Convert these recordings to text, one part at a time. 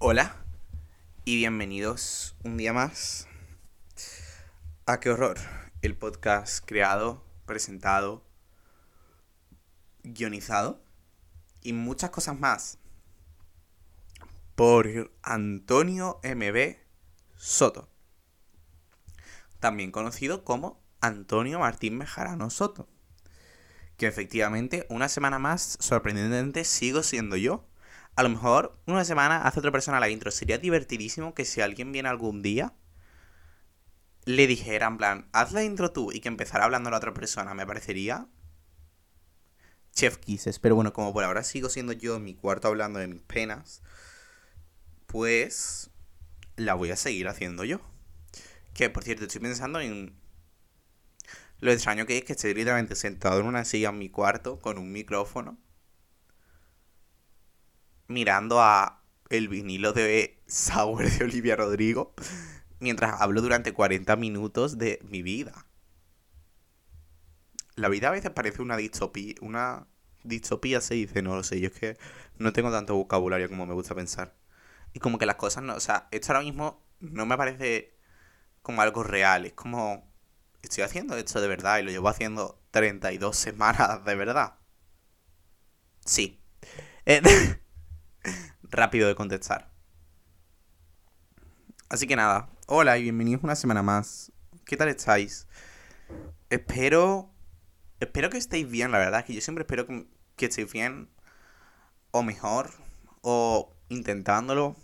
Hola y bienvenidos un día más a Qué Horror, el podcast creado, presentado, guionizado y muchas cosas más por Antonio MB Soto, también conocido como Antonio Martín Mejarano Soto, que efectivamente una semana más, sorprendentemente, sigo siendo yo a lo mejor una semana hace otra persona la intro. Sería divertidísimo que si alguien viene algún día, le dijera en plan, haz la intro tú y que empezara hablando la otra persona. Me parecería chef kisses. Pero bueno, como por ahora sigo siendo yo en mi cuarto hablando de mis penas, pues la voy a seguir haciendo yo. Que por cierto, estoy pensando en lo extraño que es que estoy literalmente sentado en una silla en mi cuarto con un micrófono mirando a el vinilo de Sour de Olivia Rodrigo mientras hablo durante 40 minutos de mi vida. La vida a veces parece una distopía, una distopía se dice, no lo sé, yo es que no tengo tanto vocabulario como me gusta pensar. Y como que las cosas no, o sea, esto ahora mismo no me parece como algo real, es como estoy haciendo esto de verdad y lo llevo haciendo 32 semanas de verdad. Sí. Eh, rápido de contestar. Así que nada, hola y bienvenidos una semana más. ¿Qué tal estáis? Espero. Espero que estéis bien, la verdad, que yo siempre espero que, que estéis bien. O mejor. O intentándolo.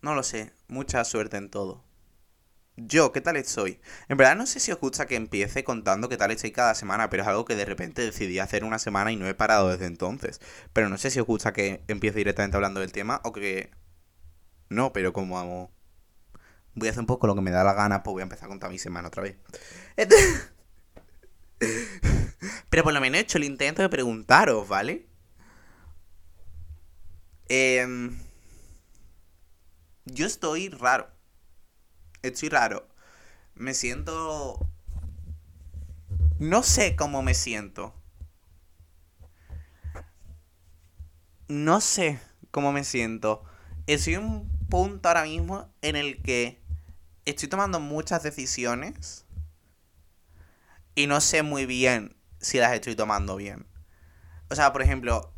No lo sé. Mucha suerte en todo. Yo, ¿qué tal estoy? En verdad no sé si os gusta que empiece contando qué tal estoy cada semana, pero es algo que de repente decidí hacer una semana y no he parado desde entonces. Pero no sé si os gusta que empiece directamente hablando del tema o que... No, pero como hago... Voy a hacer un poco lo que me da la gana, pues voy a empezar a contar mi semana otra vez. pero por lo menos he hecho el intento de preguntaros, ¿vale? Eh... Yo estoy raro estoy raro. Me siento... No sé cómo me siento. No sé cómo me siento. Estoy en un punto ahora mismo en el que estoy tomando muchas decisiones y no sé muy bien si las estoy tomando bien. O sea, por ejemplo,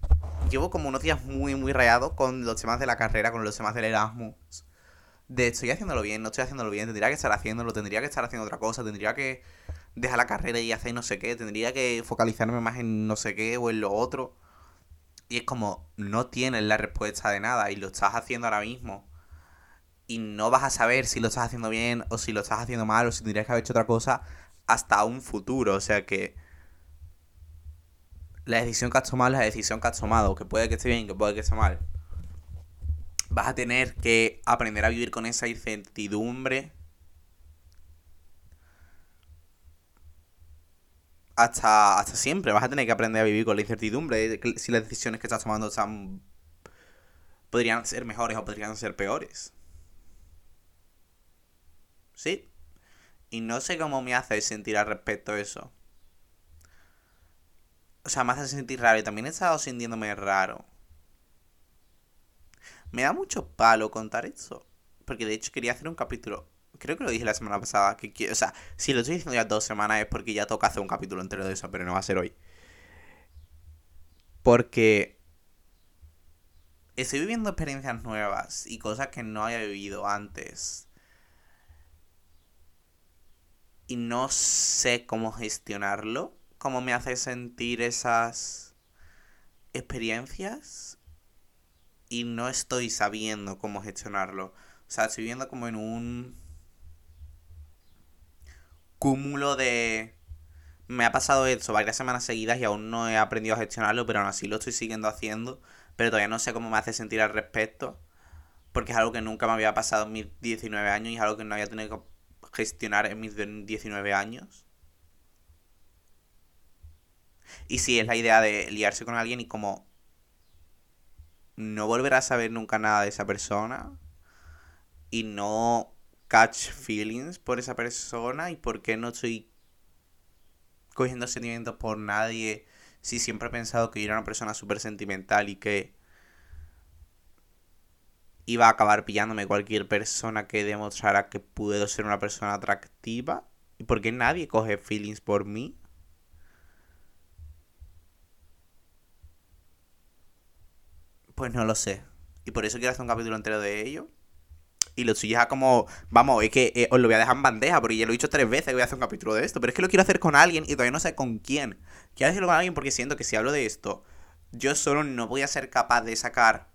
llevo como unos días muy, muy rayados con los temas de la carrera, con los temas del Erasmus de estoy haciéndolo bien, no estoy haciéndolo bien, tendría que estar haciéndolo, tendría que estar haciendo otra cosa, tendría que dejar la carrera y hacer no sé qué, tendría que focalizarme más en no sé qué o en lo otro. Y es como, no tienes la respuesta de nada y lo estás haciendo ahora mismo. Y no vas a saber si lo estás haciendo bien o si lo estás haciendo mal o si tendrías que haber hecho otra cosa hasta un futuro. O sea que la decisión que has tomado es la decisión que has tomado. Que puede que esté bien, que puede que esté mal vas a tener que aprender a vivir con esa incertidumbre hasta, hasta siempre. Vas a tener que aprender a vivir con la incertidumbre de si las decisiones que estás tomando están, podrían ser mejores o podrían ser peores. ¿Sí? Y no sé cómo me hace sentir al respecto eso. O sea, me hace sentir raro. Y también he estado sintiéndome raro. Me da mucho palo contar eso. Porque de hecho quería hacer un capítulo. Creo que lo dije la semana pasada. Que, o sea, si lo estoy diciendo ya dos semanas es porque ya toca hacer un capítulo entero de eso, pero no va a ser hoy. Porque estoy viviendo experiencias nuevas y cosas que no había vivido antes. Y no sé cómo gestionarlo. Cómo me hace sentir esas experiencias y no estoy sabiendo cómo gestionarlo. O sea, estoy viendo como en un cúmulo de... Me ha pasado eso varias semanas seguidas y aún no he aprendido a gestionarlo, pero aún así lo estoy siguiendo haciendo. Pero todavía no sé cómo me hace sentir al respecto. Porque es algo que nunca me había pasado en mis 19 años y es algo que no había tenido que gestionar en mis 19 años. Y si es la idea de liarse con alguien y como no volverás a saber nunca nada de esa persona y no catch feelings por esa persona y por qué no estoy cogiendo sentimientos por nadie si siempre he pensado que yo era una persona súper sentimental y que iba a acabar pillándome cualquier persona que demostrara que puedo ser una persona atractiva. ¿Y por qué nadie coge feelings por mí? Pues no lo sé. Y por eso quiero hacer un capítulo entero de ello. Y lo suyo es como, vamos, es que eh, os lo voy a dejar en bandeja, porque ya lo he dicho tres veces que voy a hacer un capítulo de esto. Pero es que lo quiero hacer con alguien y todavía no sé con quién. Quiero hacerlo con alguien porque siento que si hablo de esto, yo solo no voy a ser capaz de sacar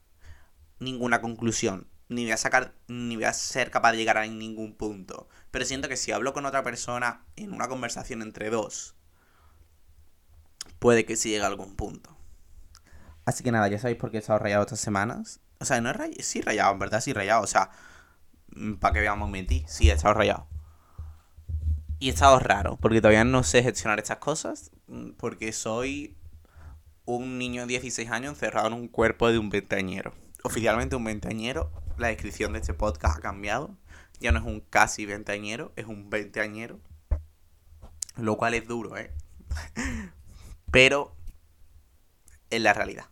ninguna conclusión. Ni voy a sacar, ni voy a ser capaz de llegar a ningún punto. Pero siento que si hablo con otra persona en una conversación entre dos, puede que sí llegue a algún punto. Así que nada, ya sabéis por qué he estado rayado estas semanas. O sea, no he rayado, sí rayado, en verdad sí rayado. O sea, mm, para que veamos mentir, sí he estado rayado. Y he estado raro, porque todavía no sé gestionar estas cosas, mm, porque soy un niño de 16 años encerrado en un cuerpo de un veinteañero. Oficialmente un veinteañero, la descripción de este podcast ha cambiado. Ya no es un casi veinteañero, es un veinteañero. Lo cual es duro, ¿eh? Pero es la realidad.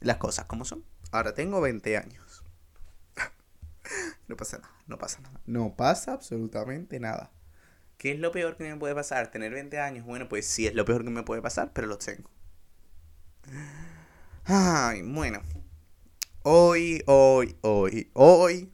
Las cosas como son. Ahora tengo 20 años. no pasa nada, no pasa nada. No pasa absolutamente nada. ¿Qué es lo peor que me puede pasar? ¿Tener 20 años? Bueno, pues sí es lo peor que me puede pasar, pero lo tengo. Ay, bueno. Hoy, hoy, hoy, hoy.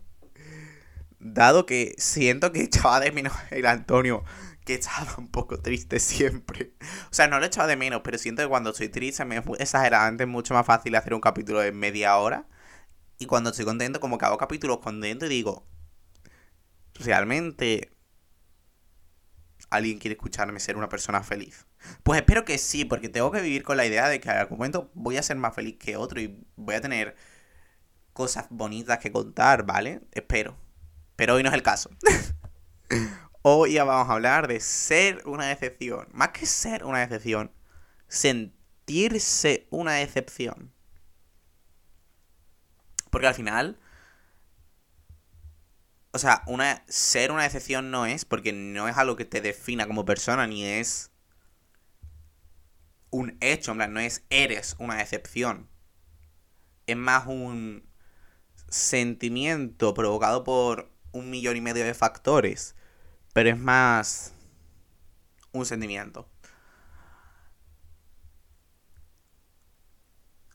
Dado que siento que echaba de menos el Antonio que estaba un poco triste siempre. O sea, no lo he echado de menos, pero siento que cuando estoy triste me es mucho más fácil hacer un capítulo de media hora. Y cuando estoy contento, como que hago capítulos contentos y digo, realmente alguien quiere escucharme ser una persona feliz. Pues espero que sí, porque tengo que vivir con la idea de que en algún momento voy a ser más feliz que otro y voy a tener cosas bonitas que contar, ¿vale? Espero. Pero hoy no es el caso. Hoy ya vamos a hablar de ser una decepción. Más que ser una decepción, sentirse una decepción. Porque al final, o sea, una, ser una decepción no es porque no es algo que te defina como persona, ni es un hecho, en plan, no es eres una decepción. Es más un sentimiento provocado por un millón y medio de factores pero es más un sentimiento.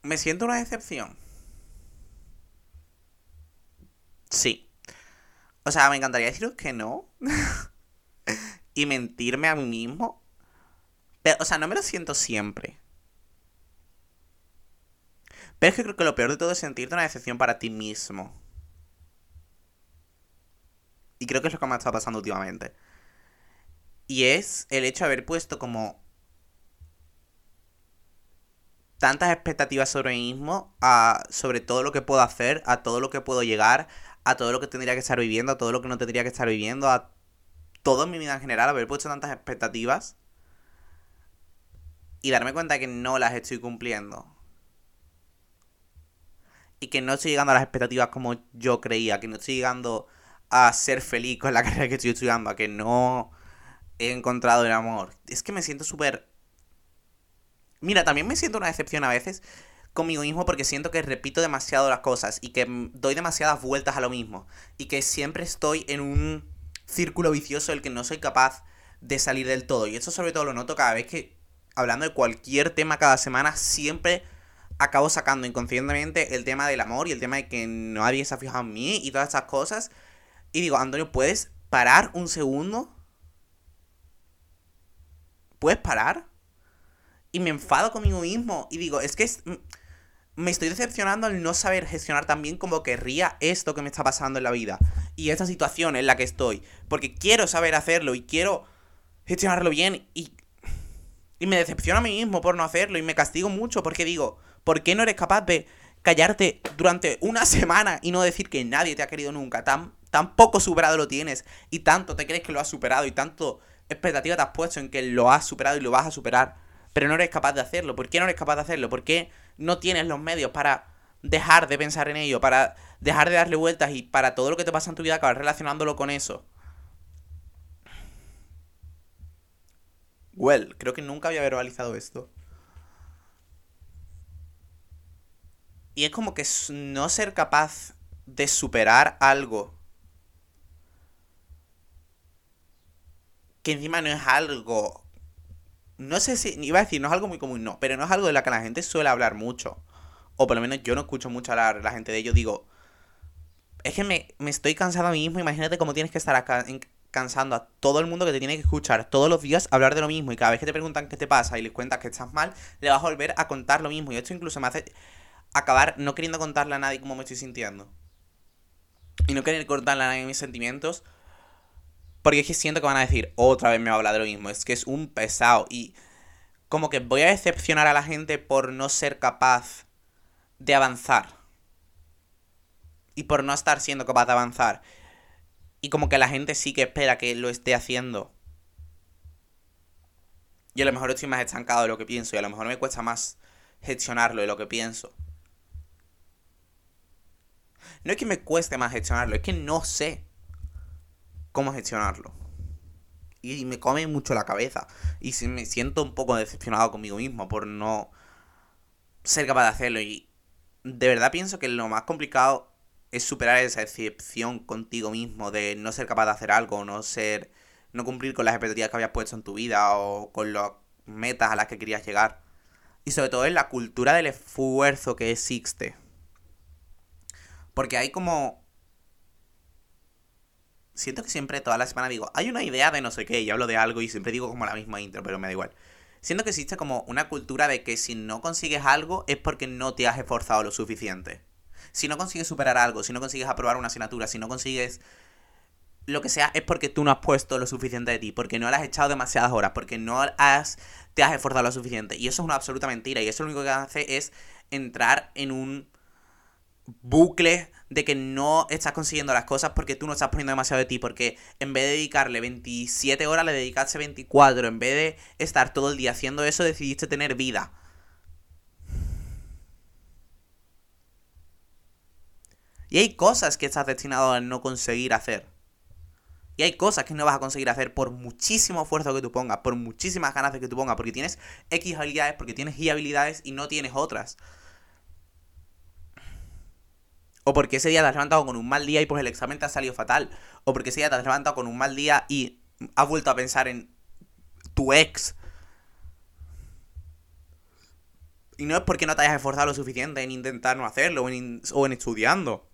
¿Me siento una decepción? Sí. O sea, me encantaría deciros que no. y mentirme a mí mismo. Pero, o sea, no me lo siento siempre. Pero es que creo que lo peor de todo es sentirte una decepción para ti mismo. Y creo que es lo que me ha estado pasando últimamente. Y es el hecho de haber puesto como tantas expectativas sobre mí mismo, a, sobre todo lo que puedo hacer, a todo lo que puedo llegar, a todo lo que tendría que estar viviendo, a todo lo que no tendría que estar viviendo, a todo en mi vida en general, haber puesto tantas expectativas y darme cuenta que no las estoy cumpliendo. Y que no estoy llegando a las expectativas como yo creía, que no estoy llegando a ser feliz con la carrera que estoy estudiando, a que no he encontrado el amor. Es que me siento súper... Mira, también me siento una decepción a veces conmigo mismo porque siento que repito demasiado las cosas y que doy demasiadas vueltas a lo mismo y que siempre estoy en un círculo vicioso del que no soy capaz de salir del todo. Y eso sobre todo lo noto cada vez que, hablando de cualquier tema cada semana, siempre acabo sacando inconscientemente el tema del amor y el tema de que nadie se ha fijado en mí y todas esas cosas. Y digo, Antonio, ¿puedes parar un segundo? ¿Puedes parar? Y me enfado conmigo mismo. Y digo, es que me estoy decepcionando al no saber gestionar tan bien como querría esto que me está pasando en la vida. Y esta situación en la que estoy. Porque quiero saber hacerlo y quiero gestionarlo bien. Y, y me decepciono a mí mismo por no hacerlo. Y me castigo mucho porque digo, ¿por qué no eres capaz de callarte durante una semana y no decir que nadie te ha querido nunca? Tan tan poco superado lo tienes y tanto te crees que lo has superado y tanto expectativa te has puesto en que lo has superado y lo vas a superar, pero no eres capaz de hacerlo. ¿Por qué no eres capaz de hacerlo? ¿Por qué no tienes los medios para dejar de pensar en ello, para dejar de darle vueltas y para todo lo que te pasa en tu vida acabar relacionándolo con eso? Well, creo que nunca había verbalizado esto. Y es como que no ser capaz de superar algo que encima no es algo no sé si, iba a decir, no es algo muy común, no, pero no es algo de lo que la gente suele hablar mucho. O por lo menos yo no escucho mucho hablar la gente de ello. Digo, es que me, estoy cansado a mí mismo. Imagínate cómo tienes que estar cansando a todo el mundo que te tiene que escuchar todos los días hablar de lo mismo. Y cada vez que te preguntan qué te pasa y les cuentas que estás mal, le vas a volver a contar lo mismo. Y esto incluso me hace acabar no queriendo contarle a nadie cómo me estoy sintiendo. Y no querer contarle a nadie mis sentimientos porque es que siento que van a decir, otra vez me va a hablar de lo mismo. Es que es un pesado. Y como que voy a decepcionar a la gente por no ser capaz de avanzar. Y por no estar siendo capaz de avanzar. Y como que la gente sí que espera que lo esté haciendo. Y a lo mejor estoy más estancado de lo que pienso. Y a lo mejor me cuesta más gestionarlo de lo que pienso. No es que me cueste más gestionarlo, es que no sé cómo gestionarlo. Y me come mucho la cabeza. Y me siento un poco decepcionado conmigo mismo por no ser capaz de hacerlo. Y de verdad pienso que lo más complicado es superar esa decepción contigo mismo de no ser capaz de hacer algo, no ser. no cumplir con las expectativas que habías puesto en tu vida o con las metas a las que querías llegar. Y sobre todo en la cultura del esfuerzo que existe. Porque hay como siento que siempre toda la semana digo, hay una idea de no sé qué, y hablo de algo y siempre digo como la misma intro, pero me da igual. Siento que existe como una cultura de que si no consigues algo es porque no te has esforzado lo suficiente. Si no consigues superar algo, si no consigues aprobar una asignatura, si no consigues lo que sea, es porque tú no has puesto lo suficiente de ti, porque no le has echado demasiadas horas, porque no te has esforzado lo suficiente. Y eso es una absoluta mentira, y eso lo único que hace es entrar en un bucle de que no estás consiguiendo las cosas porque tú no estás poniendo demasiado de ti, porque en vez de dedicarle 27 horas, le dedicaste 24, en vez de estar todo el día haciendo eso, decidiste tener vida. Y hay cosas que estás destinado a no conseguir hacer. Y hay cosas que no vas a conseguir hacer por muchísimo esfuerzo que tú pongas, por muchísimas ganas que tú pongas, porque tienes X habilidades, porque tienes Y habilidades y no tienes otras. O porque ese día te has levantado con un mal día y pues el examen te ha salido fatal. O porque ese día te has levantado con un mal día y has vuelto a pensar en tu ex. Y no es porque no te hayas esforzado lo suficiente en intentar no hacerlo o en, o en estudiando.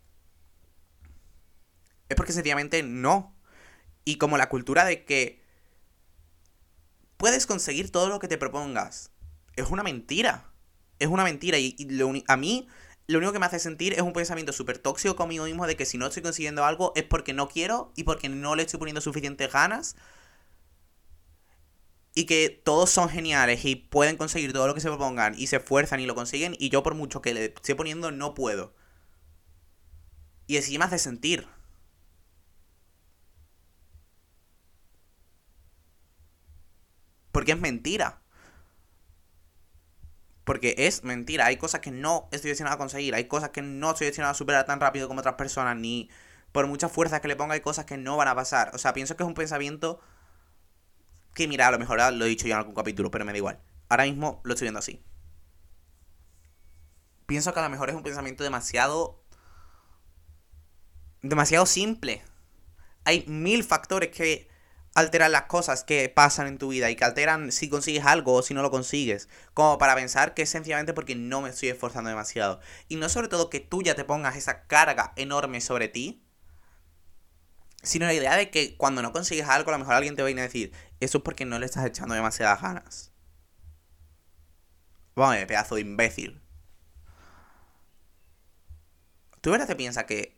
Es porque sencillamente no. Y como la cultura de que puedes conseguir todo lo que te propongas. Es una mentira. Es una mentira. Y, a mí lo único que me hace sentir es un pensamiento súper tóxico conmigo mismo de que si no estoy consiguiendo algo es porque no quiero y porque no le estoy poniendo suficientes ganas. Y que todos son geniales y pueden conseguir todo lo que se propongan y se esfuerzan y lo consiguen y yo por mucho que le estoy poniendo no puedo. Y así me hace sentir. Porque es mentira. Porque es mentira, hay cosas que no estoy destinado a conseguir, hay cosas que no estoy destinado a superar tan rápido como otras personas, ni por muchas fuerzas que le ponga hay cosas que no van a pasar. O sea, pienso que es un pensamiento que, mira, a lo mejor lo he dicho yo en algún capítulo, pero me da igual. Ahora mismo lo estoy viendo así. Pienso que a lo mejor es un pensamiento demasiado... demasiado simple. Hay mil factores que alterar las cosas que pasan en tu vida y que alteran si consigues algo o si no lo consigues. Como para pensar que es sencillamente porque no me estoy esforzando demasiado. Y no sobre todo que tú ya te pongas esa carga enorme sobre ti. Sino la idea de que cuando no consigues algo, a lo mejor alguien te va a ir a decir, eso es porque no le estás echando demasiadas ganas. Vamos, pedazo de imbécil. ¿Tú verdad te piensas que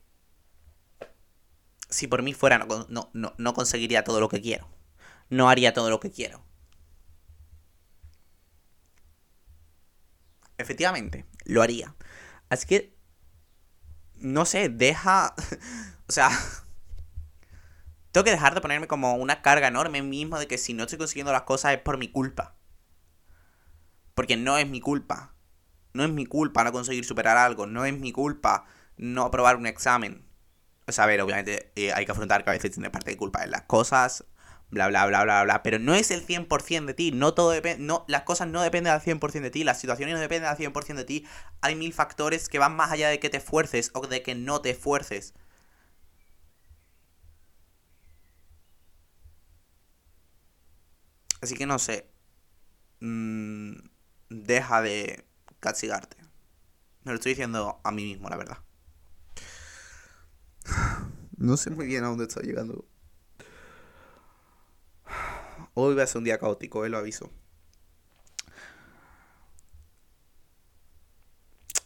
si por mí fuera, no, no, conseguiría todo lo que quiero. No haría todo lo que quiero. Efectivamente, lo haría. Así que, no sé, deja... o sea, tengo que dejar de ponerme como una carga enorme mismo de que si no estoy consiguiendo las cosas es por mi culpa. Porque no es mi culpa. No es mi culpa no conseguir superar algo. No es mi culpa no aprobar un examen. Ver, obviamente eh, hay que afrontar que a veces tiene parte de culpa en las cosas bla, bla, bla, bla, bla. Pero no es el 100% de ti. No todo depende. No, las cosas no dependen al 100% de ti. Las situaciones no dependen al 100% de ti. Hay mil factores que van más allá de que te esfuerces o de que no te esfuerces. Así que no sé. Mm, deja de castigarte. Me lo estoy diciendo a mí mismo, la verdad. No sé muy bien a dónde estoy llegando. Hoy va a ser un día caótico, eh, lo aviso.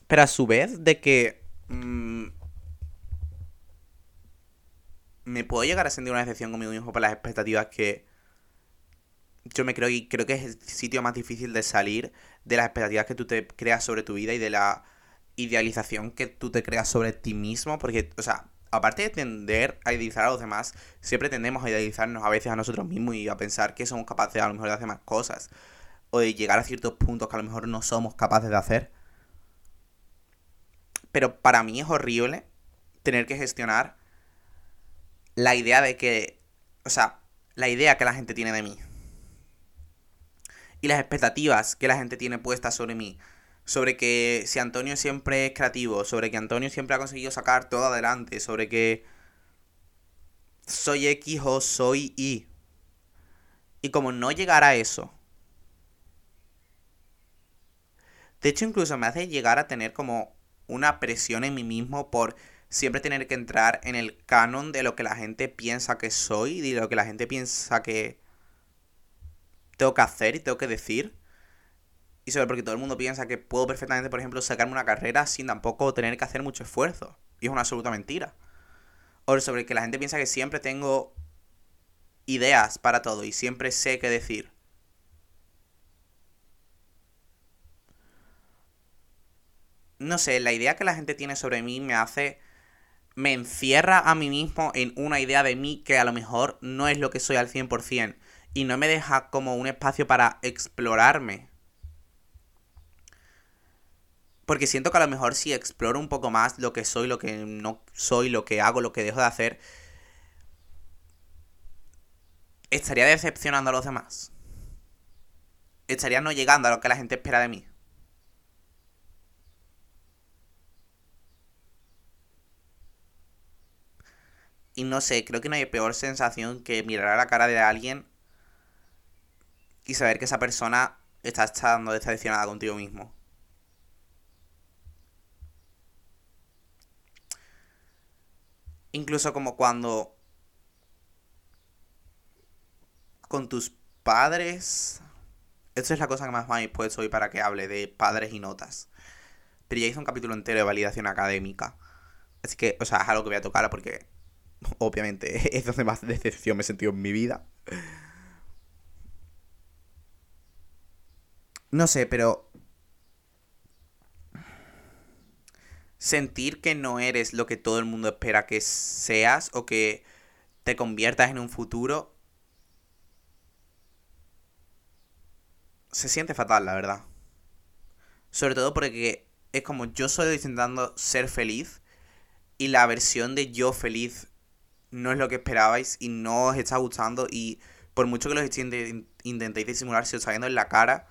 Pero a su vez, de que. Mm, me puedo llegar a sentir una decepción conmigo mismo por las expectativas que. Yo me creo y creo que es el sitio más difícil de salir de las expectativas que tú te creas sobre tu vida y de la idealización que tú te creas sobre ti mismo. Porque, o sea, aparte de tender a idealizar a los demás, siempre tendemos a idealizarnos a veces a nosotros mismos y a pensar que somos capaces a lo mejor de hacer más cosas. O de llegar a ciertos puntos que a lo mejor no somos capaces de hacer. Pero para mí es horrible tener que gestionar la idea de que, o sea, la idea que la gente tiene de mí. Y las expectativas que la gente tiene puestas sobre mí sobre que si Antonio siempre es creativo, sobre que Antonio siempre ha conseguido sacar todo adelante, sobre que soy X o soy Y. Y como no llegar a eso. De hecho, incluso me hace llegar a tener como una presión en mí mismo por siempre tener que entrar en el canon de lo que la gente piensa que soy, de lo que la gente piensa que tengo que hacer y tengo que decir. Y sobre porque todo el mundo piensa que puedo perfectamente, por ejemplo, sacarme una carrera sin tampoco tener que hacer mucho esfuerzo. Y es una absoluta mentira. O sobre que la gente piensa que siempre tengo ideas para todo y siempre sé qué decir. No sé, la idea que la gente tiene sobre mí me hace... Me encierra a mí mismo en una idea de mí que a lo mejor no es lo que soy al 100%. Y no me deja como un espacio para explorarme porque siento que a lo mejor si exploro un poco más lo que soy, lo que no soy, lo que hago, lo que dejo de hacer, estaría decepcionando a los demás. Estaría no llegando a lo que la gente espera de mí. Y no sé, creo que no hay peor sensación que mirar a la cara de alguien y saber que esa persona está estando decepcionada contigo mismo. Incluso como cuando con tus padres. Esta es la cosa que más me ha dispuesto hoy para que hable de padres y notas. Pero ya hice un capítulo entero de validación académica. Así que, o sea, es algo que voy a tocar porque obviamente es donde más decepción me he sentido en mi vida. No sé, pero sentir que no eres lo que todo el mundo espera que seas o que te conviertas en un futuro, se siente fatal, la verdad. Sobre todo porque es como yo estoy intentando ser feliz y la versión de yo feliz no es lo que esperabais y no os está gustando y por mucho que los intentéis disimular, se os está viendo en la cara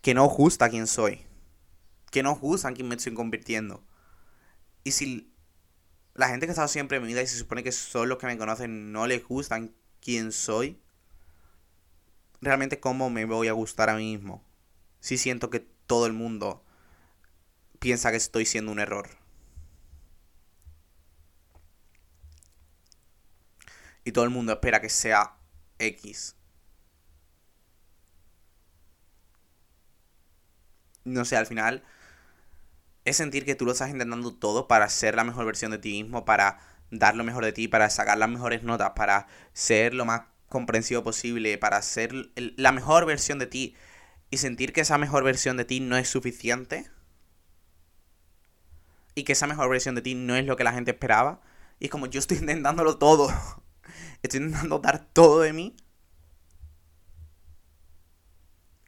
que no os gusta quién soy que no juzgan quién me estoy convirtiendo. Y si la gente que ha estado siempre en mi vida y se supone que son los que me conocen no les gustan quién soy, realmente cómo me voy a gustar a mí mismo. Si siento que todo el mundo piensa que estoy siendo un error. Y todo el mundo espera que sea X. No sé, al final es sentir que tú lo estás intentando todo para ser la mejor versión de ti mismo, para dar lo mejor de ti, para sacar las mejores notas, para ser lo más comprensivo posible, para ser la mejor versión de ti y sentir que esa mejor versión de ti no es suficiente y que esa mejor versión de ti no es lo que la gente esperaba. Y es como yo estoy intentándolo todo. Estoy intentando dar todo de mí.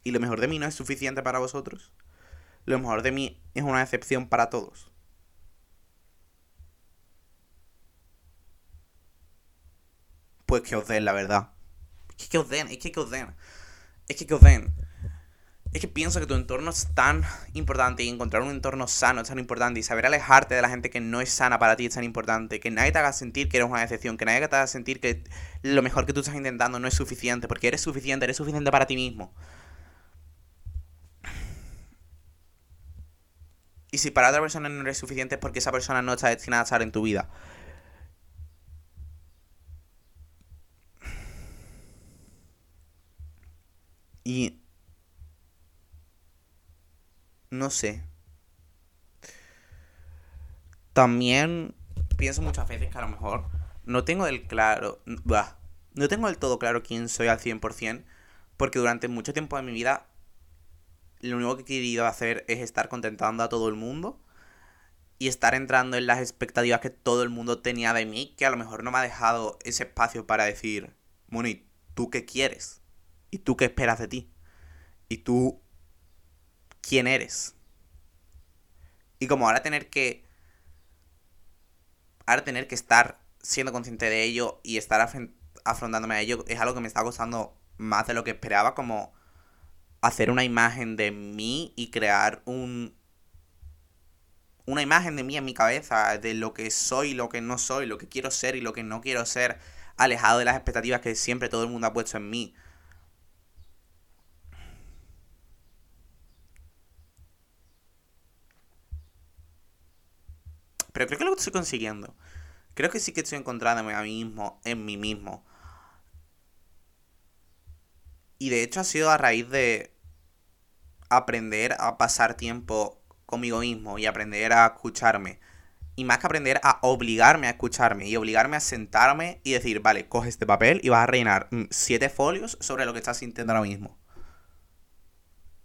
Y lo mejor de mí no es suficiente para vosotros lo mejor de mí es una decepción para todos. pues que os den, la verdad. Es que os den, es que que os den. Es que que os den. Es que pienso que tu entorno es tan importante y encontrar un entorno sano es tan importante y saber alejarte de la gente que no es sana para ti es tan importante. Que nadie te haga sentir que eres una decepción, que nadie te haga sentir que lo mejor que tú estás intentando no es suficiente, porque eres suficiente, eres suficiente para ti mismo. Y si para otra persona no eres suficiente es porque esa persona no está destinada a estar en tu vida. Y... No sé. También pienso muchas veces que a lo mejor no tengo del claro... Bah, no tengo del todo claro quién soy al 100%, porque durante mucho tiempo de mi vida lo único que he querido hacer es estar contentando a todo el mundo y estar entrando en las expectativas que todo el mundo tenía de mí, que a lo mejor no me ha dejado ese espacio para decir, bueno, ¿y tú qué quieres? ¿Y tú qué esperas de ti? ¿Y tú quién eres? Y como ahora tener que... Ahora tener que estar siendo consciente de ello y estar afrontándome a ello es algo que me está costando más de lo que esperaba, como hacer una imagen de mí y crear un una imagen de mí en mi cabeza, de lo que soy, lo que no soy, lo que quiero ser y lo que no quiero ser, alejado de las expectativas que siempre todo el mundo ha puesto en mí. Pero creo que lo estoy consiguiendo. Creo que sí que estoy encontrándome a mí mismo, en mí mismo. Y de hecho ha sido a raíz de aprender a pasar tiempo conmigo mismo y aprender a escucharme. Y más que aprender a obligarme a escucharme y obligarme a sentarme y decir, vale, coge este papel y vas a rellenar mm, siete folios sobre lo que estás sintiendo ahora mismo.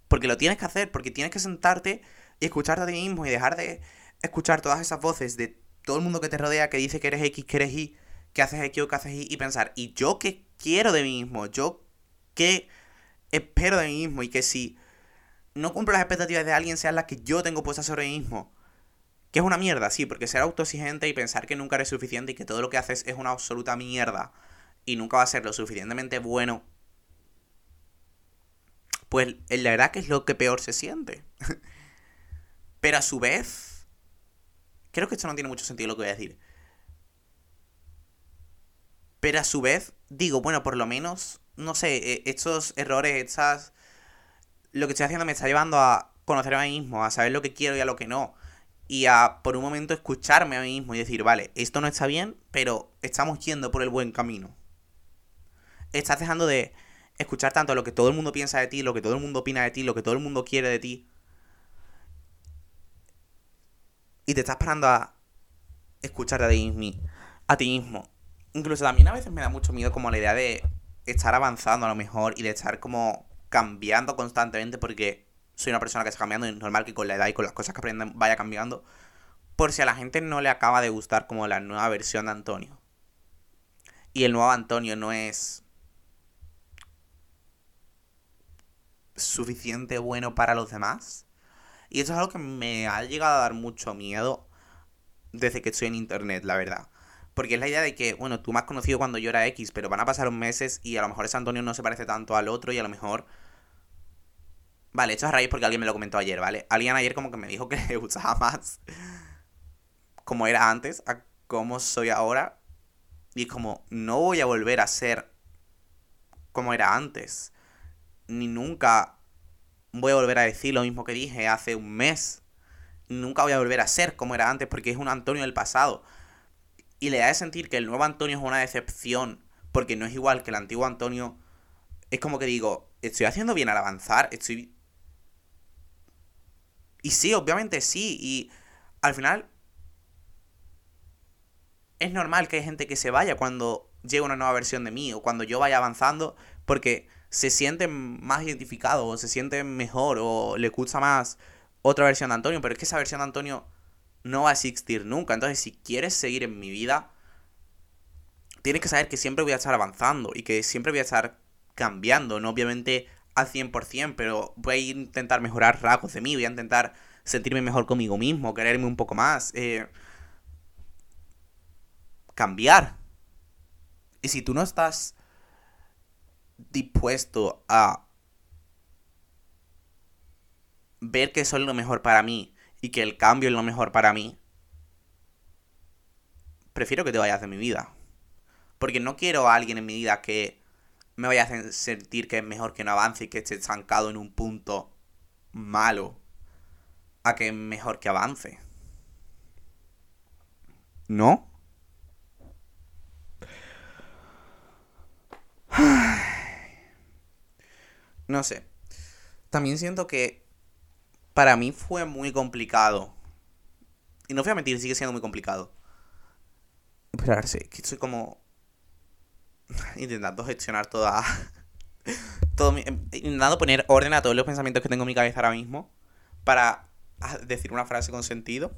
Porque lo tienes que hacer, porque tienes que sentarte y escucharte a ti mismo y dejar de escuchar todas esas voces de todo el mundo que te rodea que dice que eres X, que eres Y, que haces X o que haces Y y pensar, ¿y yo qué quiero de mí mismo? ¿Yo qué espero de mí mismo? Y que si no cumplo las expectativas de alguien sean las que yo tengo puestas sobre mí mismo. Que es una mierda, sí, porque ser autoexigente y pensar que nunca eres suficiente y que todo lo que haces es una absoluta mierda y nunca va a ser lo suficientemente bueno, pues la verdad que es lo que peor se siente. Pero a su vez, creo que esto no tiene mucho sentido lo que voy a decir. Pero a su vez, digo, bueno, por lo menos, no sé, e, estos errores, estas lo que estoy haciendo me está llevando a conocer a mí mismo, a saber lo que quiero y a lo que no. Y a por un momento escucharme a mí mismo y decir, vale, esto no está bien, pero estamos yendo por el buen camino. Estás dejando de escuchar tanto lo que todo el mundo piensa de ti, lo que todo el mundo opina de ti, lo que todo el mundo quiere de ti. Y te estás parando a escucharte a ti mismo. A ti mismo. Incluso también a veces me da mucho miedo como la idea de estar avanzando a lo mejor y de estar como cambiando constantemente porque soy una persona que está cambiando y es normal que con la edad y con las cosas que aprenden vaya cambiando. Por si a la gente no le acaba de gustar como la nueva versión de Antonio. Y el nuevo Antonio no es suficiente bueno para los demás. Y eso es algo que me ha llegado a dar mucho miedo desde que estoy en internet, la verdad. Porque es la idea de que, bueno, tú me has conocido cuando yo era X, pero van a pasar un meses y a lo mejor ese Antonio no se parece tanto al otro y a lo mejor... Vale, esto es a raíz porque alguien me lo comentó ayer, ¿vale? Alguien ayer como que me dijo que le gustaba más como era antes a como soy ahora. Y como, no voy a volver a ser como era antes. Ni nunca voy a volver a decir lo mismo que dije hace un mes. Nunca voy a volver a ser como era antes porque es un Antonio del pasado y le da de sentir que el nuevo Antonio es una decepción porque no es igual que el antiguo Antonio, es como que digo, estoy haciendo bien al avanzar, estoy... Y sí, obviamente sí, y al final es normal que hay gente que se vaya cuando llegue una nueva versión de mí o cuando yo vaya avanzando porque se sienten más identificados o se sienten mejor o le gusta más otra versión de Antonio, pero es que esa versión de Antonio no va a existir nunca. Entonces, si quieres seguir en mi vida, tienes que saber que siempre voy a estar avanzando y que siempre voy a estar cambiando, no obviamente al 100%, pero voy a intentar mejorar rasgos de mí, voy a intentar sentirme mejor conmigo mismo, quererme un poco más, eh, cambiar. Y si tú no estás dispuesto a ver que es lo mejor para mí y que el cambio es lo mejor para mí, prefiero que te vayas de mi vida. Porque no quiero a alguien en mi vida que me vaya a sentir que es mejor que no avance y que esté estancado en un punto malo a que es mejor que avance. ¿No? No sé. También siento que para mí fue muy complicado. Y no voy a mentir, sigue siendo muy complicado. Esperarse, que estoy como intentando gestionar toda. todo intentando poner orden a todos los pensamientos que tengo en mi cabeza ahora mismo. Para decir una frase con sentido.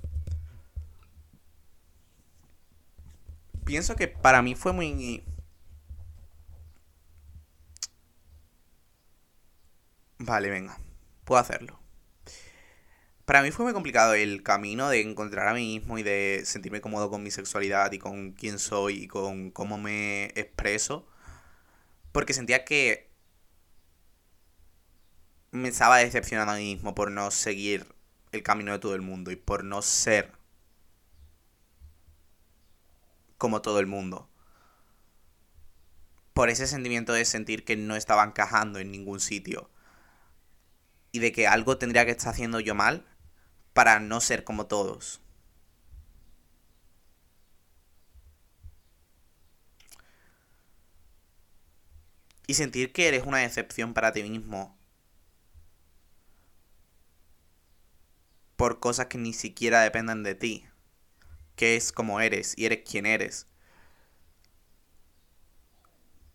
Pienso que para mí fue muy Vale, venga, puedo hacerlo. Para mí fue muy complicado el camino de encontrar a mí mismo y de sentirme cómodo con mi sexualidad y con quién soy y con cómo me expreso. Porque sentía que me estaba decepcionando a mí mismo por no seguir el camino de todo el mundo y por no ser como todo el mundo. Por ese sentimiento de sentir que no estaba encajando en ningún sitio y de que algo tendría que estar haciendo yo mal para no ser como todos. Y sentir que eres una decepción para ti mismo. Por cosas que ni siquiera dependen de ti. Que es como eres y eres quien eres.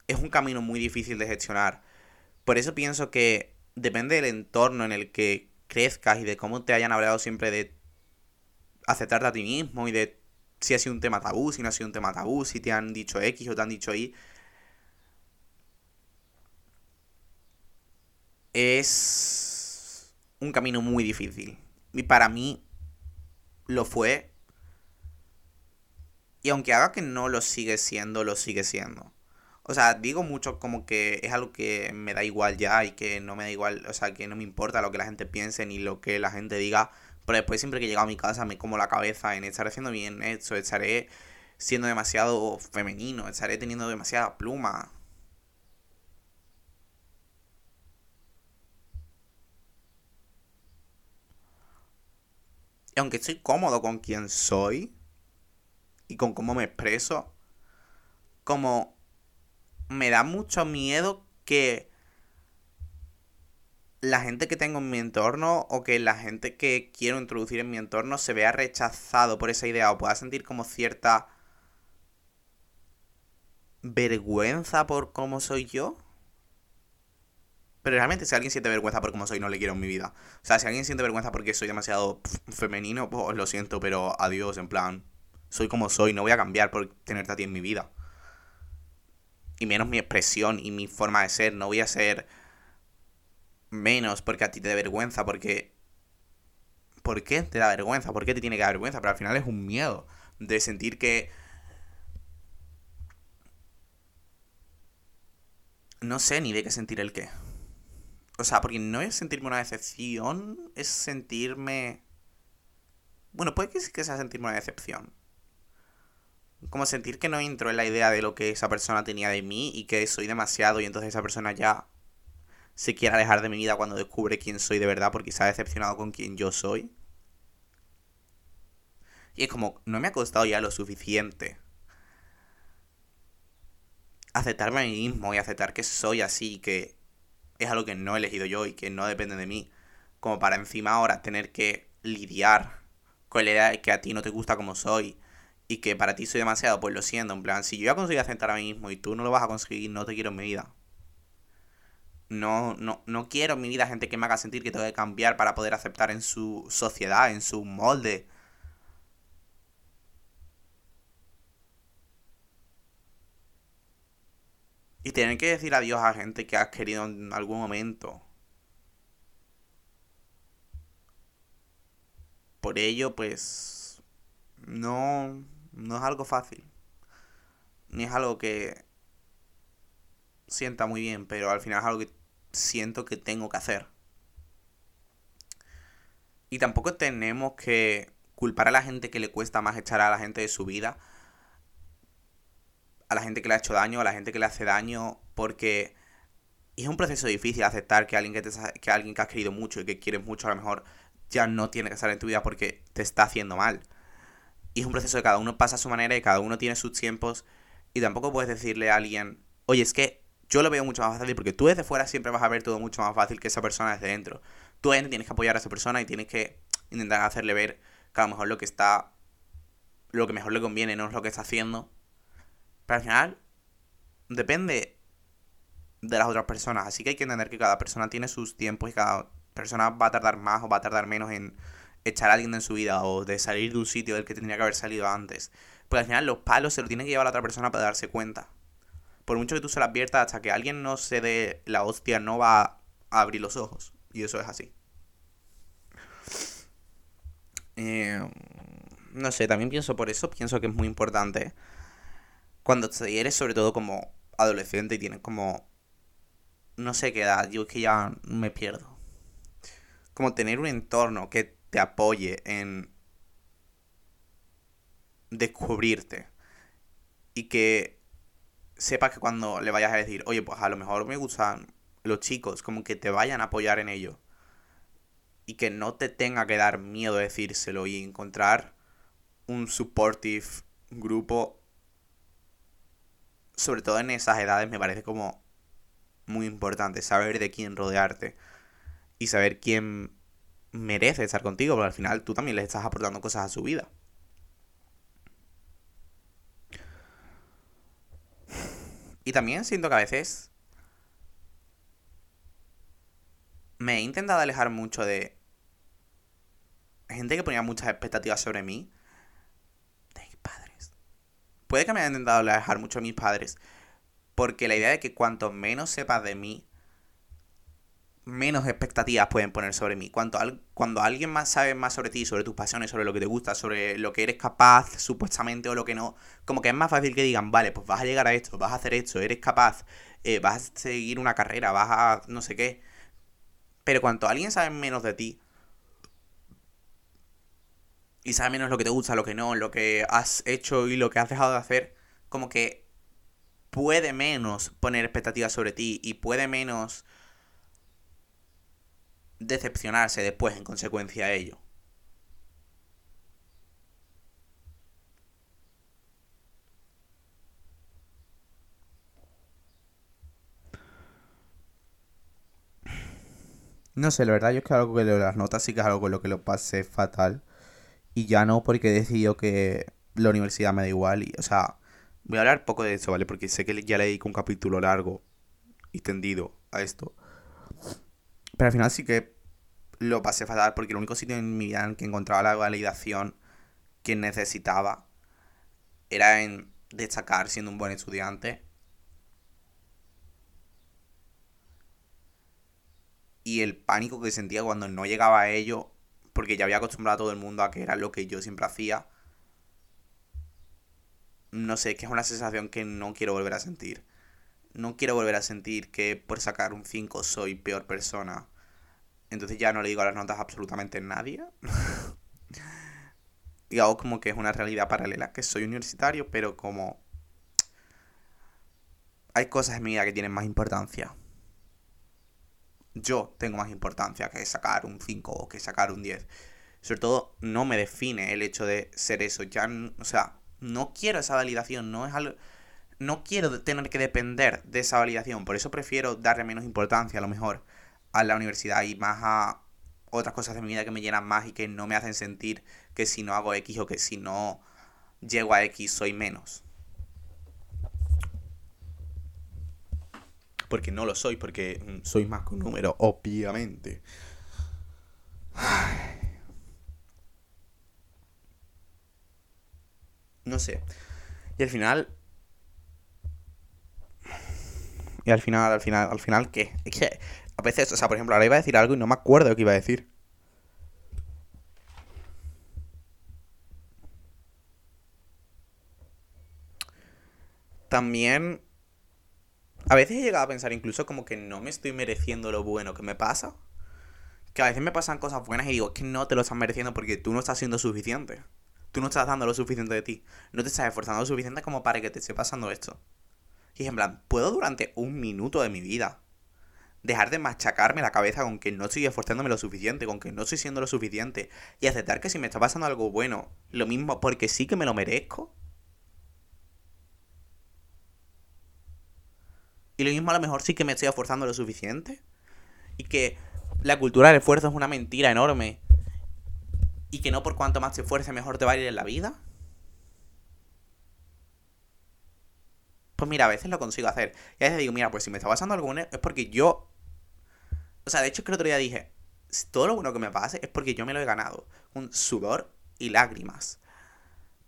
Es un camino muy difícil de gestionar. Por eso pienso que depende del entorno en el que crezcas y de cómo te hayan hablado siempre de aceptarte a ti mismo y de si ha sido un tema tabú, si no ha sido un tema tabú, si te han dicho X o te han dicho Y. Es un camino muy difícil. Y para mí lo fue. Y aunque haga que no lo sigue siendo, lo sigue siendo. O sea, digo mucho como que es algo que me da igual ya y que no me da igual, o sea, que no me importa lo que la gente piense ni lo que la gente diga. Pero después siempre que llego a mi casa me como la cabeza en estar haciendo bien esto, estaré siendo demasiado femenino, estaré teniendo demasiada pluma. Y aunque estoy cómodo con quien soy y con cómo me expreso, como me da mucho miedo que la gente que tengo en mi entorno o que la gente que quiero introducir en mi entorno se vea rechazado por esa idea o pueda sentir como cierta vergüenza por cómo soy yo. Pero realmente si alguien siente vergüenza por cómo soy, no le quiero en mi vida. O sea, si alguien siente vergüenza porque soy demasiado femenino, pues lo siento, pero adiós, en plan, soy como soy, no voy a cambiar por tenerte a ti en mi vida y menos mi expresión y mi forma de ser. No voy a ser menos porque a ti te da vergüenza, porque... ¿Por qué te da vergüenza? ¿Por qué te tiene que dar vergüenza? Pero al final es un miedo de sentir que... No sé ni de qué sentir el qué. O sea, porque no es sentirme una decepción, es sentirme... Bueno, puede que sea sentirme una decepción como sentir que no entro en la idea de lo que esa persona tenía de mí y que soy demasiado y entonces esa persona ya se quiere alejar de mi vida cuando descubre quién soy de verdad porque se ha decepcionado con quien yo soy. Y es como, no me ha costado ya lo suficiente aceptarme a mí mismo y aceptar que soy así que es algo que no he elegido yo y que no depende de mí. Como para encima ahora tener que lidiar con la idea de que a ti no te gusta como soy y que para ti soy demasiado, pues lo siento. En plan, si yo ya conseguí aceptar a mí mismo y tú no lo vas a conseguir, no te quiero en mi vida. No, no, no quiero en mi vida gente que me haga sentir que tengo que cambiar para poder aceptar en su sociedad, en su molde. Y tener que decir adiós a gente que has querido en algún momento. Por ello, pues... No no es algo fácil. Ni es algo que sienta muy bien, pero al final es algo que siento que tengo que hacer. Y tampoco tenemos que culpar a la gente que le cuesta más echar a la gente de su vida, a la gente que le ha hecho daño, a la gente que le hace daño, porque es un proceso difícil aceptar que alguien que, te, que alguien que has querido mucho y que quieres mucho a lo mejor ya no tiene que estar en tu vida porque te está haciendo mal. Y es un proceso de cada uno pasa a su manera y cada uno tiene sus tiempos. Y tampoco puedes decirle a alguien, oye, es que yo lo veo mucho más fácil porque tú desde fuera siempre vas a ver todo mucho más fácil que esa persona desde dentro. Tú tienes que apoyar a esa persona y tienes que intentar hacerle ver que a lo mejor lo que está, lo que mejor le conviene no es lo que está haciendo. Pero al final, depende de las otras personas. Así que hay que entender que cada persona tiene sus tiempos y cada persona va a tardar más o va a tardar menos en echar a alguien en su vida o de salir de un sitio del que tendría que haber salido antes. Pues al final los palos se lo tiene que llevar a la otra persona para darse cuenta. Por mucho que tú se lo adviertas, hasta que alguien no se dé la hostia, no va a abrir los ojos. Y eso es así. Eh, no sé, también pienso por eso, pienso que es muy importante. Cuando eres sobre todo como adolescente y tienes como... No sé qué edad, yo es que ya me pierdo. Como tener un entorno que apoye en descubrirte. Y que sepas que cuando le vayas a decir, oye, pues a lo mejor me gustan los chicos, como que te vayan a apoyar en ello. Y que no te tenga que dar miedo decírselo y encontrar un supportive grupo. Sobre todo en esas edades me parece como muy importante saber de quién rodearte y saber quién merece estar contigo, porque al final tú también le estás aportando cosas a su vida. Y también siento que a veces me he intentado alejar mucho de gente que ponía muchas expectativas sobre mí. De mis padres. Puede que me haya intentado alejar mucho de mis padres. Porque la idea de que cuanto menos sepas de mí, menos expectativas pueden poner sobre mí. Cuando, cuando alguien más sabe más sobre ti, sobre tus pasiones, sobre lo que te gusta, sobre lo que eres capaz, supuestamente, o lo que no, como que es más fácil que digan, vale, pues vas a llegar a esto, vas a hacer esto, eres capaz, eh, vas a seguir una carrera, vas a no sé qué. Pero cuando alguien sabe menos de ti, y sabe menos lo que te gusta, lo que no, lo que has hecho y lo que has dejado de hacer, como que puede menos poner expectativas sobre ti y puede menos decepcionarse después en consecuencia de ello. No sé, la verdad yo es que algo que leo las notas sí que es algo con lo que lo pasé fatal. Y ya no porque he decidido que la universidad me da igual. Y, o sea, voy a hablar poco de eso, ¿vale? Porque sé que ya le dedico un capítulo largo y tendido a esto. Pero al final sí que lo pasé fatal porque el único sitio en mi vida en que encontraba la validación que necesitaba era en destacar siendo un buen estudiante. Y el pánico que sentía cuando no llegaba a ello, porque ya había acostumbrado a todo el mundo a que era lo que yo siempre hacía. No sé, que es una sensación que no quiero volver a sentir no quiero volver a sentir que por sacar un 5 soy peor persona. Entonces ya no le digo las notas absolutamente a nadie. hago como que es una realidad paralela, que soy universitario, pero como hay cosas en mi vida que tienen más importancia. Yo tengo más importancia que sacar un 5 o que sacar un 10. Sobre todo, no me define el hecho de ser eso. Ya, o sea, no quiero esa validación, no es algo no quiero tener que depender de esa validación, por eso prefiero darle menos importancia a lo mejor a la universidad y más a otras cosas de mi vida que me llenan más y que no me hacen sentir que si no hago X o que si no llego a X soy menos. Porque no lo soy, porque mm, soy más que un número, obviamente. No sé. Y al final y al final, al final, al final, ¿qué? Es que a veces, o sea, por ejemplo, ahora iba a decir algo y no me acuerdo de qué iba a decir. También A veces he llegado a pensar incluso como que no me estoy mereciendo lo bueno que me pasa. Que a veces me pasan cosas buenas y digo, que no te lo estás mereciendo porque tú no estás siendo suficiente. Tú no estás dando lo suficiente de ti. No te estás esforzando lo suficiente como para que te esté pasando esto. Y en plan, puedo durante un minuto de mi vida dejar de machacarme la cabeza con que no estoy esforzándome lo suficiente, con que no estoy siendo lo suficiente, y aceptar que si me está pasando algo bueno, lo mismo porque sí que me lo merezco. Y lo mismo a lo mejor sí que me estoy esforzando lo suficiente. Y que la cultura del esfuerzo es una mentira enorme. Y que no por cuanto más te esfuerces mejor te va a ir en la vida. Pues mira, a veces lo consigo hacer. Y a veces digo, mira, pues si me está pasando algo bueno es porque yo... O sea, de hecho es que el otro día dije, todo lo bueno que me pase es porque yo me lo he ganado. Un sudor y lágrimas.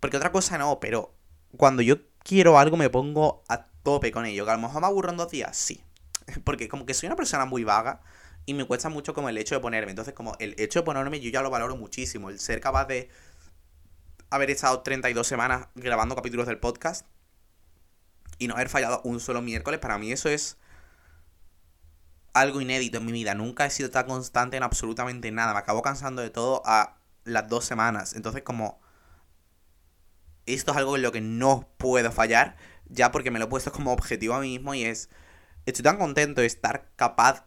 Porque otra cosa no, pero cuando yo quiero algo me pongo a tope con ello. Que a lo mejor me aburro en dos días, sí. Porque como que soy una persona muy vaga y me cuesta mucho como el hecho de ponerme. Entonces como el hecho de ponerme yo ya lo valoro muchísimo. El ser capaz de haber estado 32 semanas grabando capítulos del podcast y no haber fallado un solo miércoles, para mí eso es algo inédito en mi vida. Nunca he sido tan constante en absolutamente nada. Me acabo cansando de todo a las dos semanas. Entonces como esto es algo en lo que no puedo fallar, ya porque me lo he puesto como objetivo a mí mismo y es, estoy tan contento de estar capaz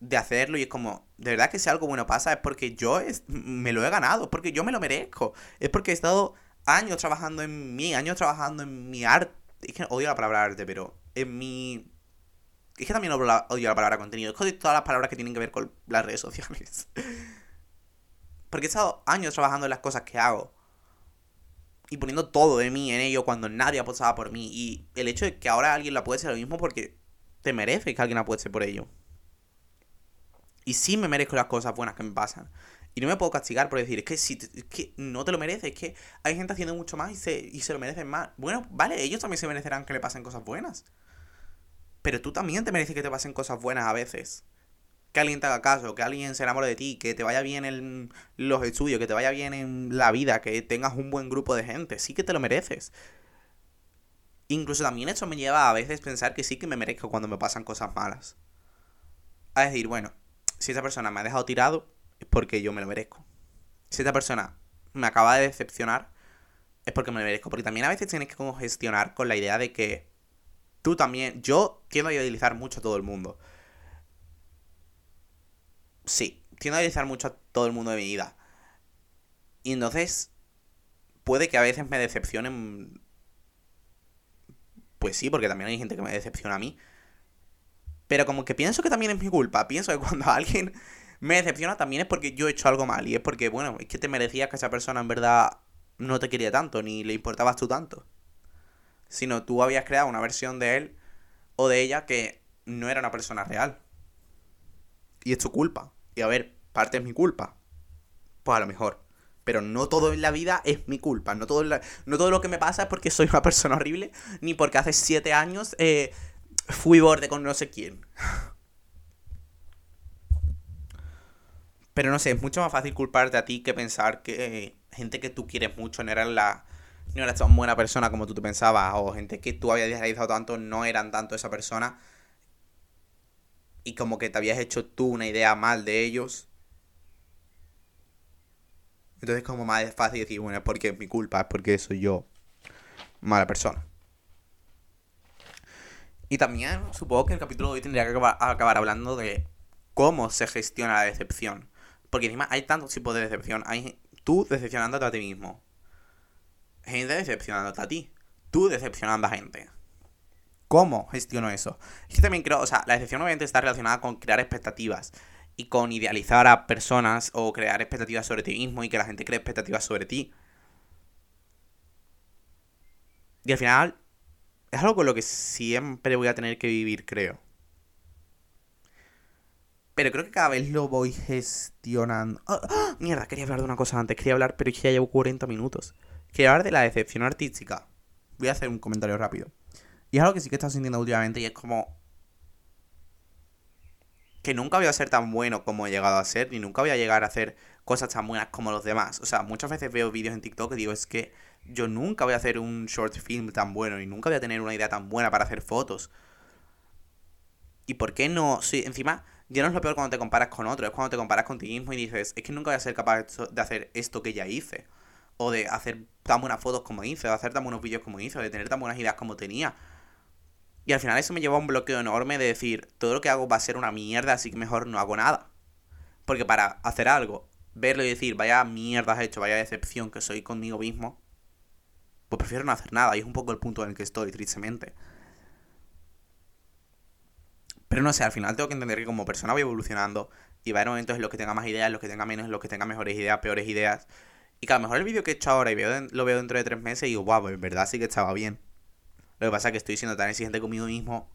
de hacerlo y es como, de verdad que si algo bueno pasa es porque yo me lo he ganado, es porque yo me lo merezco, es porque he estado años trabajando en mí, años trabajando en mi arte, es que odio la palabra arte, pero en mi... Es que también odio la palabra contenido, es que todas las palabras que tienen que ver con las redes sociales. porque he estado años trabajando en las cosas que hago y poniendo todo de mí en ello cuando nadie apostaba por mí. Y el hecho de que ahora alguien la ser lo mismo porque te merece que alguien apueste por ello. Y sí me merezco las cosas buenas que me pasan. Y no me puedo castigar por decir, es que, si es que no te lo mereces, es que hay gente haciendo mucho más y se, y se lo merecen más. Bueno, vale, ellos también se merecerán que le pasen cosas buenas. Pero tú también te mereces que te pasen cosas buenas a veces que alguien te haga caso, que alguien se enamore de ti, que te vaya bien en los estudios, que te vaya bien en la vida, que tengas un buen grupo de gente. Sí que te lo mereces. Incluso también eso me lleva a veces pensar que sí que me merezco cuando me pasan cosas malas. A decir, bueno, si esa persona me ha dejado tirado, es porque yo me lo merezco. Si esa persona me acaba de decepcionar, es porque me lo merezco. Porque también a veces tienes que gestionar con la idea de que tú también. Yo tiendo a idealizar mucho a todo el mundo sí, tiendo a idealizar mucho a todo el mundo de mi vida. Y entonces, puede que a veces me decepcionen. Pues sí, porque también hay gente que me decepciona a mí. Pero como que pienso que también es mi culpa. Pienso que cuando alguien me decepciona también es porque yo he hecho algo mal. Y es porque, bueno, es que te merecías que esa persona en verdad no te quería tanto, ni le importabas tú tanto. Sino tú habías creado una versión de él o de ella que no era una persona real. Y es tu culpa. Y a ver, parte es mi culpa. Pues a lo mejor. Pero no todo en la vida es mi culpa. No todo, no todo lo que me pasa es porque soy una persona horrible. Ni porque hace siete años eh, fui borde con no sé quién. Pero no sé, es mucho más fácil culparte a ti que pensar que eh, gente que tú quieres mucho no era la no era tan buena persona como tú te pensabas. O gente que tú habías realizado tanto no eran tanto esa persona y como que te habías hecho tú una idea mal de ellos. Entonces como más fácil decir, bueno, es porque es mi culpa, es porque soy yo mala persona. Y también supongo que el capítulo de hoy tendría que acabar, hablando de cómo se gestiona la decepción. Porque encima hay tantos tipos de decepción. Hay tú decepcionándote a ti mismo. Gente decepcionándote a ti. Tú decepcionando a gente. ¿Cómo gestiono eso? Es que también creo, o sea, la decepción obviamente está relacionada con crear expectativas y con idealizar a personas o crear expectativas sobre ti mismo y que la gente cree expectativas sobre ti. Y al final es algo con lo que siempre voy a tener que vivir, creo. Pero creo que cada vez lo voy gestionando. ¡Ah! Mierda, quería hablar de una cosa antes. Quería hablar, pero ya llevo 40 minutos. Quería hablar de la decepción artística. Voy a hacer un comentario rápido. Y es algo que sí que estás sintiendo últimamente y es como... Que nunca voy a ser tan bueno como he llegado a ser, ni nunca voy a llegar a hacer cosas tan buenas como los demás. O sea, muchas veces veo vídeos en TikTok y digo, es que yo nunca voy a hacer un short film tan bueno, y nunca voy a tener una idea tan buena para hacer fotos. ¿Y por qué no? Sí, encima, ya no es lo peor cuando te comparas con otro, es cuando te comparas con ti mismo y dices, es que nunca voy a ser capaz de hacer esto que ya hice. O de hacer tan buenas fotos como hice, o de hacer tan buenos vídeos como hice, de tener tan buenas ideas como tenía. Y al final eso me lleva a un bloqueo enorme de decir, todo lo que hago va a ser una mierda, así que mejor no hago nada. Porque para hacer algo, verlo y decir, vaya mierda has hecho, vaya decepción que soy conmigo mismo, pues prefiero no hacer nada. Y es un poco el punto en el que estoy, tristemente. Pero no sé, al final tengo que entender que como persona voy evolucionando y va a haber momentos en los que tenga más ideas, en los que tenga menos, en los que tenga mejores ideas, peores ideas. Y que a lo mejor el vídeo que he hecho ahora y lo veo dentro de tres meses y digo, pues en verdad sí que estaba bien. Lo que pasa es que estoy siendo tan exigente conmigo mismo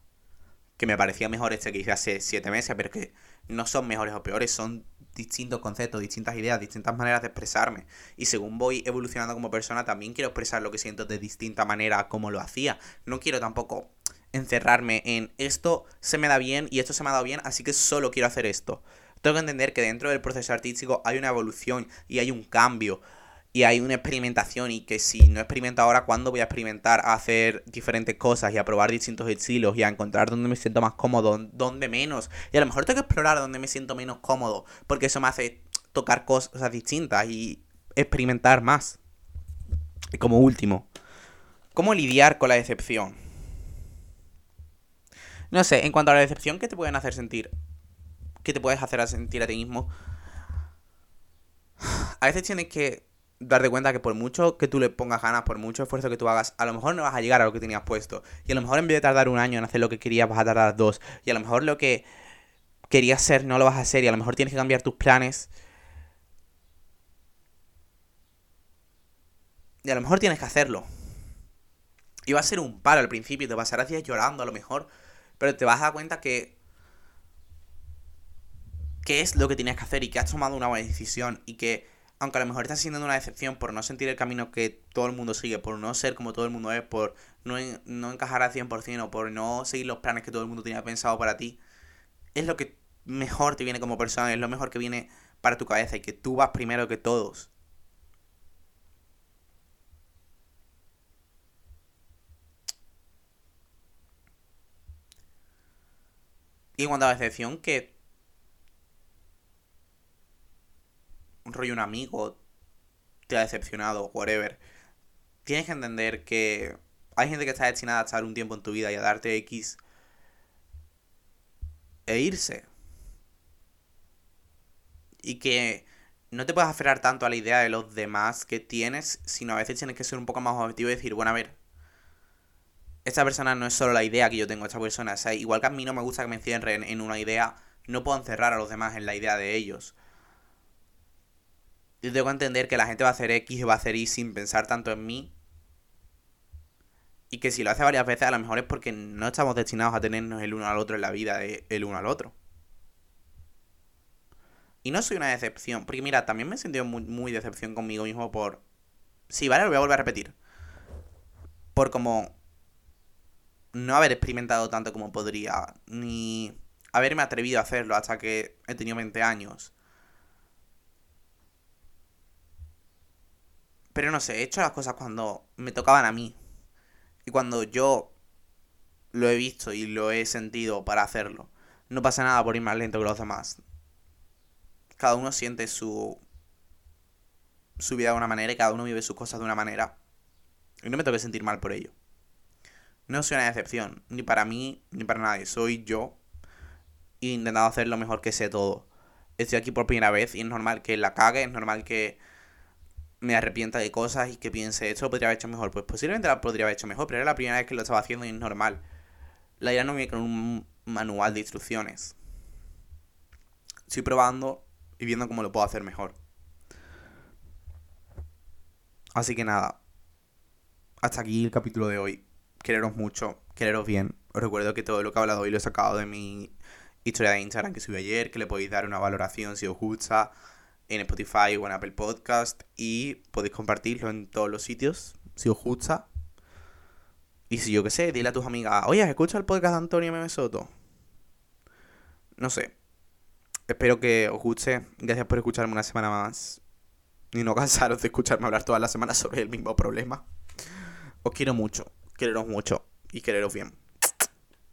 que me parecía mejor este que hice hace siete meses, pero que no son mejores o peores, son distintos conceptos, distintas ideas, distintas maneras de expresarme. Y según voy evolucionando como persona, también quiero expresar lo que siento de distinta manera como lo hacía. No quiero tampoco encerrarme en esto se me da bien y esto se me ha dado bien, así que solo quiero hacer esto. Tengo que entender que dentro del proceso artístico hay una evolución y hay un cambio y hay una experimentación y que si no experimento ahora, ¿cuándo voy a experimentar a hacer diferentes cosas y a probar distintos estilos y a encontrar dónde me siento más cómodo, dónde menos? Y a lo mejor tengo que explorar dónde me siento menos cómodo, porque eso me hace tocar cosas distintas y experimentar más. Y como último, ¿cómo lidiar con la decepción? No sé, en cuanto a la decepción, ¿qué te pueden hacer sentir? ¿Qué te puedes hacer sentir a ti mismo? A veces tienes que darte cuenta que por mucho que tú le pongas ganas, por mucho esfuerzo que tú hagas, a lo mejor no vas a llegar a lo que tenías puesto. Y a lo mejor en vez de tardar un año en hacer lo que querías, vas a tardar dos. Y a lo mejor lo que querías ser no lo vas a hacer. Y a lo mejor tienes que cambiar tus planes. Y a lo mejor tienes que hacerlo. Y va a ser un paro al principio, te a días llorando a lo mejor. Pero te vas a dar cuenta que. qué es lo que tienes que hacer y que has tomado una buena decisión. Y que aunque a lo mejor estás sintiendo una decepción por no sentir el camino que todo el mundo sigue, por no ser como todo el mundo es, por no, no encajar al 100% o por no seguir los planes que todo el mundo tenía pensado para ti, es lo que mejor te viene como persona, es lo mejor que viene para tu cabeza y que tú vas primero que todos. Y a la decepción, que un rollo un amigo te ha decepcionado, whatever, tienes que entender que hay gente que está destinada a estar un tiempo en tu vida y a darte X e irse. Y que no te puedes aferrar tanto a la idea de los demás que tienes, sino a veces tienes que ser un poco más objetivo y decir, bueno, a ver, esta persona no es solo la idea que yo tengo, esta persona, o igual que a mí no me gusta que me encierren en una idea, no puedo encerrar a los demás en la idea de ellos yo tengo que entender que la gente va a hacer X y va a hacer Y sin pensar tanto en mí. Y que si lo hace varias veces, a lo mejor es porque no estamos destinados a tenernos el uno al otro en la vida el uno al otro. Y no soy una decepción. Porque mira, también me he sentido muy, muy decepción conmigo mismo por. Sí, vale, lo voy a volver a repetir. Por como. No haber experimentado tanto como podría. Ni haberme atrevido a hacerlo hasta que he tenido 20 años. Pero no sé, he hecho las cosas cuando me tocaban a mí. Y cuando yo lo he visto y lo he sentido para hacerlo. No pasa nada por ir más lento que los demás. Cada uno siente su, su vida de una manera y cada uno vive sus cosas de una manera. Y no me tengo que sentir mal por ello. No soy una decepción, ni para mí, ni para nadie. Soy yo, intentando hacer lo mejor que sé todo. Estoy aquí por primera vez y es normal que la cague, es normal que me arrepienta de cosas y que piense, esto lo podría haber hecho mejor. Pues posiblemente lo podría haber hecho mejor, pero era la primera vez que lo estaba haciendo y es normal. La idea no viene con un manual de instrucciones. Estoy probando y viendo cómo lo puedo hacer mejor. Así que nada. Hasta aquí el capítulo de hoy. Quereros mucho, quereros bien. Os recuerdo que todo lo que he hablado hoy lo he sacado de mi historia de Instagram que subí ayer, que le podéis dar una valoración si os gusta en Spotify o en Apple Podcast y podéis compartirlo en todos los sitios si os gusta. Y si yo qué sé, dile a tus amigas, oye, escucha el podcast de Antonio Meme Soto. No sé. Espero que os guste. Gracias por escucharme una semana más. Y no cansaros de escucharme hablar todas las semanas sobre el mismo problema. Os quiero mucho. Quereros mucho. Y quereros bien.